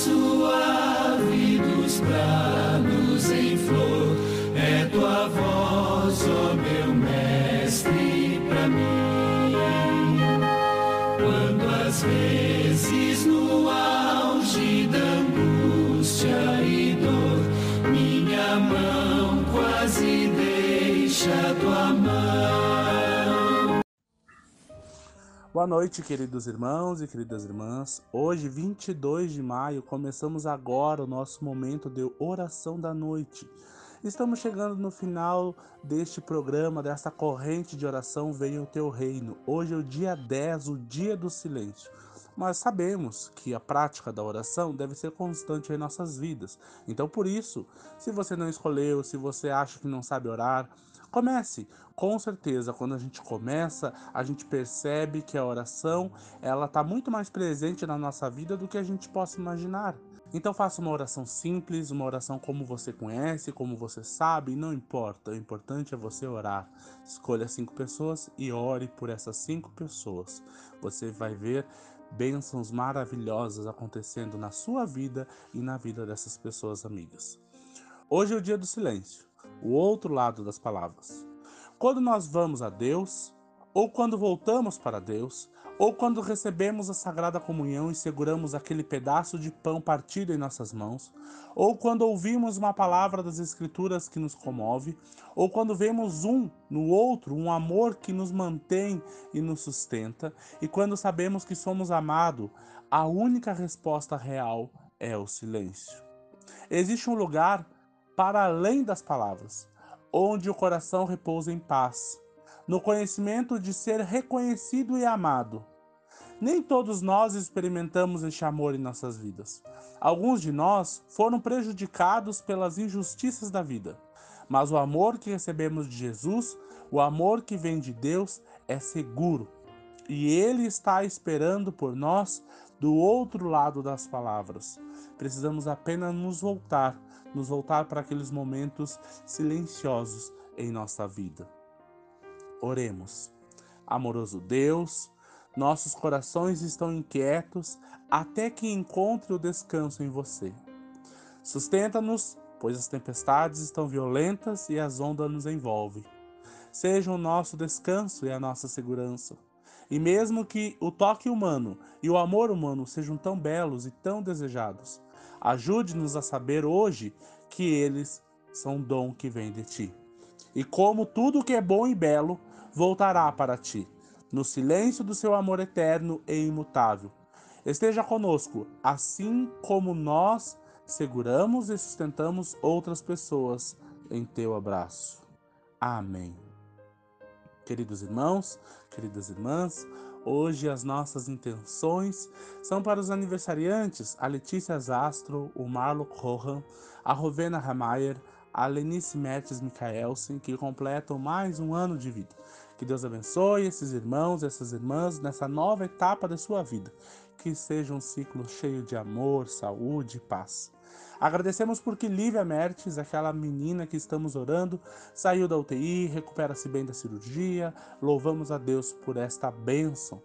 Jesus. Boa noite, queridos irmãos e queridas irmãs. Hoje, 22 de maio, começamos agora o nosso momento de oração da noite. Estamos chegando no final deste programa, desta corrente de oração Venha o Teu Reino. Hoje é o dia 10, o dia do silêncio. Mas sabemos que a prática da oração deve ser constante em nossas vidas. Então, por isso, se você não escolheu, se você acha que não sabe orar, comece. Com certeza, quando a gente começa, a gente percebe que a oração ela está muito mais presente na nossa vida do que a gente possa imaginar. Então faça uma oração simples, uma oração como você conhece, como você sabe, não importa. O importante é você orar. Escolha cinco pessoas e ore por essas cinco pessoas. Você vai ver bênçãos maravilhosas acontecendo na sua vida e na vida dessas pessoas amigas. Hoje é o dia do silêncio, o outro lado das palavras. Quando nós vamos a Deus, ou quando voltamos para Deus, ou quando recebemos a Sagrada Comunhão e seguramos aquele pedaço de pão partido em nossas mãos, ou quando ouvimos uma palavra das Escrituras que nos comove, ou quando vemos um no outro um amor que nos mantém e nos sustenta, e quando sabemos que somos amados, a única resposta real é o silêncio. Existe um lugar para além das palavras, onde o coração repousa em paz no conhecimento de ser reconhecido e amado. Nem todos nós experimentamos este amor em nossas vidas. Alguns de nós foram prejudicados pelas injustiças da vida. Mas o amor que recebemos de Jesus, o amor que vem de Deus, é seguro. E Ele está esperando por nós do outro lado das palavras. Precisamos apenas nos voltar, nos voltar para aqueles momentos silenciosos em nossa vida. Oremos. Amoroso Deus, nossos corações estão inquietos até que encontre o descanso em você. Sustenta-nos, pois as tempestades estão violentas e as ondas nos envolvem. Seja o nosso descanso e a nossa segurança. E mesmo que o toque humano e o amor humano sejam tão belos e tão desejados, ajude-nos a saber hoje que eles são dom que vem de ti. E como tudo que é bom e belo voltará para ti, no silêncio do seu amor eterno e imutável. Esteja conosco, assim como nós seguramos e sustentamos outras pessoas em teu abraço. Amém. Queridos irmãos, queridas irmãs, hoje as nossas intenções são para os aniversariantes: a Letícia Zastro, o Marlo Rohan, a Rovena Ramayer, a Lenice Mertes Michaelsen, que completam mais um ano de vida. Que Deus abençoe esses irmãos e essas irmãs nessa nova etapa da sua vida. Que seja um ciclo cheio de amor, saúde e paz. Agradecemos porque Lívia Mertes, aquela menina que estamos orando, saiu da UTI, recupera-se bem da cirurgia. Louvamos a Deus por esta bênção.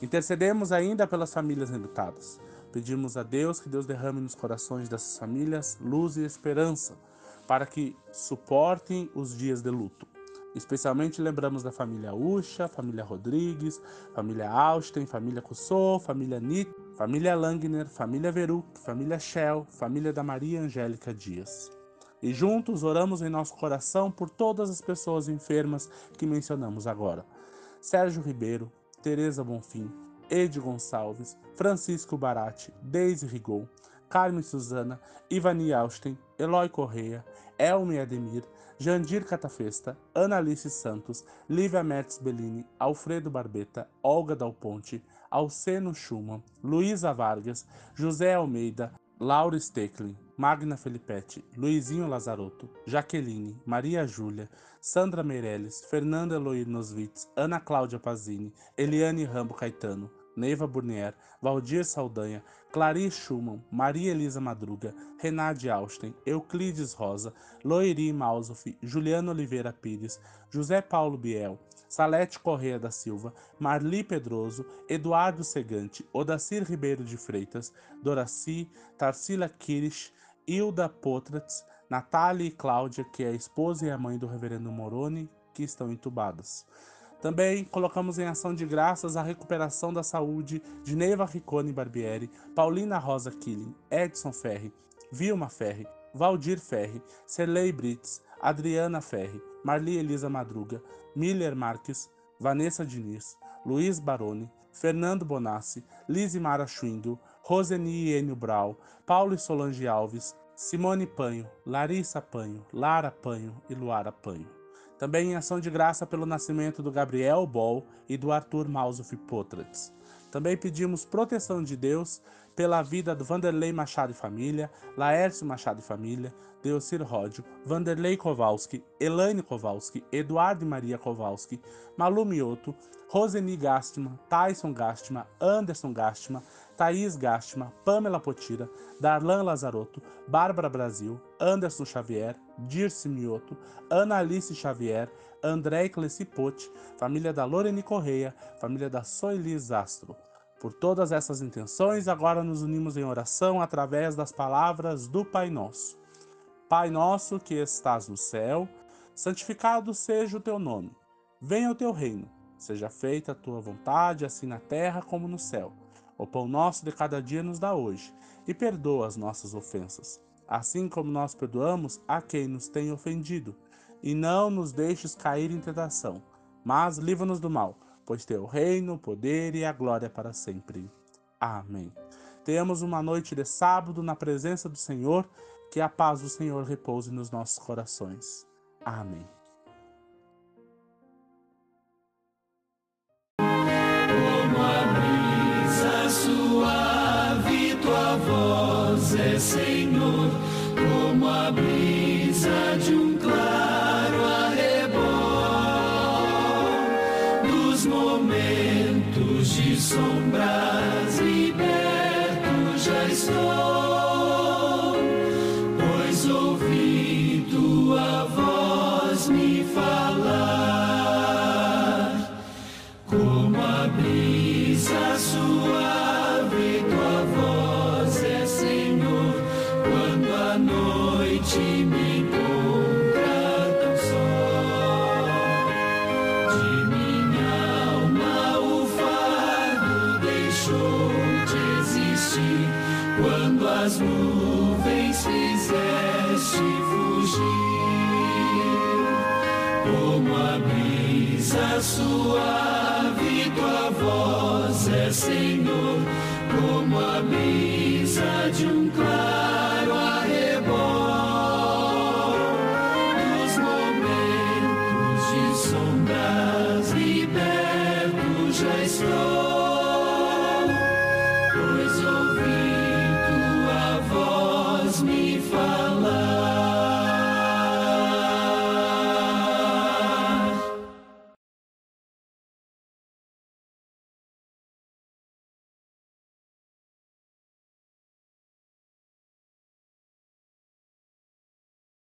Intercedemos ainda pelas famílias enlutadas. Pedimos a Deus que Deus derrame nos corações dessas famílias luz e esperança para que suportem os dias de luto. Especialmente lembramos da família Ucha, família Rodrigues, família Austin, família Cussou, família Nick, família Langner, família Veruk, família Shell, família da Maria Angélica Dias. E juntos oramos em nosso coração por todas as pessoas enfermas que mencionamos agora. Sérgio Ribeiro, Tereza Bonfim, Ed Gonçalves, Francisco Barati, Deise Rigon, Carmen Suzana, Ivani Austin, Eloy Correia, Elmi Ademir, Jandir Catafesta, Analice Santos, Lívia Mertz Bellini, Alfredo Barbeta, Olga Dal Ponte, Alceno Schumann, Luísa Vargas, José Almeida, Laura Stecklin, Magna Felipetti, Luizinho Lazarotto, Jaqueline, Maria Júlia, Sandra Meirelles, Fernanda Eloy Noswitz, Ana Cláudia Pazini, Eliane Rambo Caetano, Neiva Burnier, Valdir Saldanha, Clarice Schumann, Maria Elisa Madruga, Renate Austin, Euclides Rosa, Loiri Mausoff, Juliano Oliveira Pires, José Paulo Biel, Salete Correia da Silva, Marli Pedroso, Eduardo Segante, Odacir Ribeiro de Freitas, Doraci, Tarsila Kirish, Hilda Potratz, Natália e Cláudia, que é a esposa e a mãe do reverendo Moroni, que estão entubadas. Também colocamos em ação de graças a recuperação da saúde de Neiva Riccone Barbieri, Paulina Rosa Killing, Edson Ferri, Vilma Ferri, Valdir Ferri, Serlei Brits, Adriana Ferri, Marli Elisa Madruga, Miller Marques, Vanessa Diniz, Luiz Baroni, Fernando Bonassi, Lise Mara Schwindel, Roseni Enio Brau, Paulo e Solange Alves, Simone Panho, Larissa Panho, Lara Panho e Luara Panho. Também em ação de graça pelo nascimento do Gabriel Bol e do Arthur Mausuf Potrats. Também pedimos proteção de Deus pela vida do Vanderlei Machado e família, Laércio Machado e família, Deocir Ródio, Vanderlei Kowalski, Elaine Kowalski, Eduardo e Maria Kowalski, Malu Mioto, Roseni Gastman, Tyson Gastman, Anderson Gastman, Thaís Gastman, Pamela Potira, Darlan Lazarotto, Bárbara Brasil, Anderson Xavier, Dirce Mioto, Ana Alice Xavier, André Clecipote, família da Lorene Correia, família da Soelis Astro. Por todas essas intenções, agora nos unimos em oração através das palavras do Pai Nosso. Pai nosso que estás no céu, santificado seja o teu nome. Venha o teu reino, seja feita a tua vontade, assim na terra como no céu. O pão nosso de cada dia nos dá hoje, e perdoa as nossas ofensas, assim como nós perdoamos a quem nos tem ofendido. E não nos deixes cair em tentação, mas livra-nos do mal, pois teu reino, o poder e a glória para sempre. Amém. Tenhamos uma noite de sábado na presença do Senhor, que a paz do Senhor repouse nos nossos corações. Amém. Momentos quando as nuvens fizeste fugir. Como a brisa suave tua voz é Senhor, como a brisa de um claro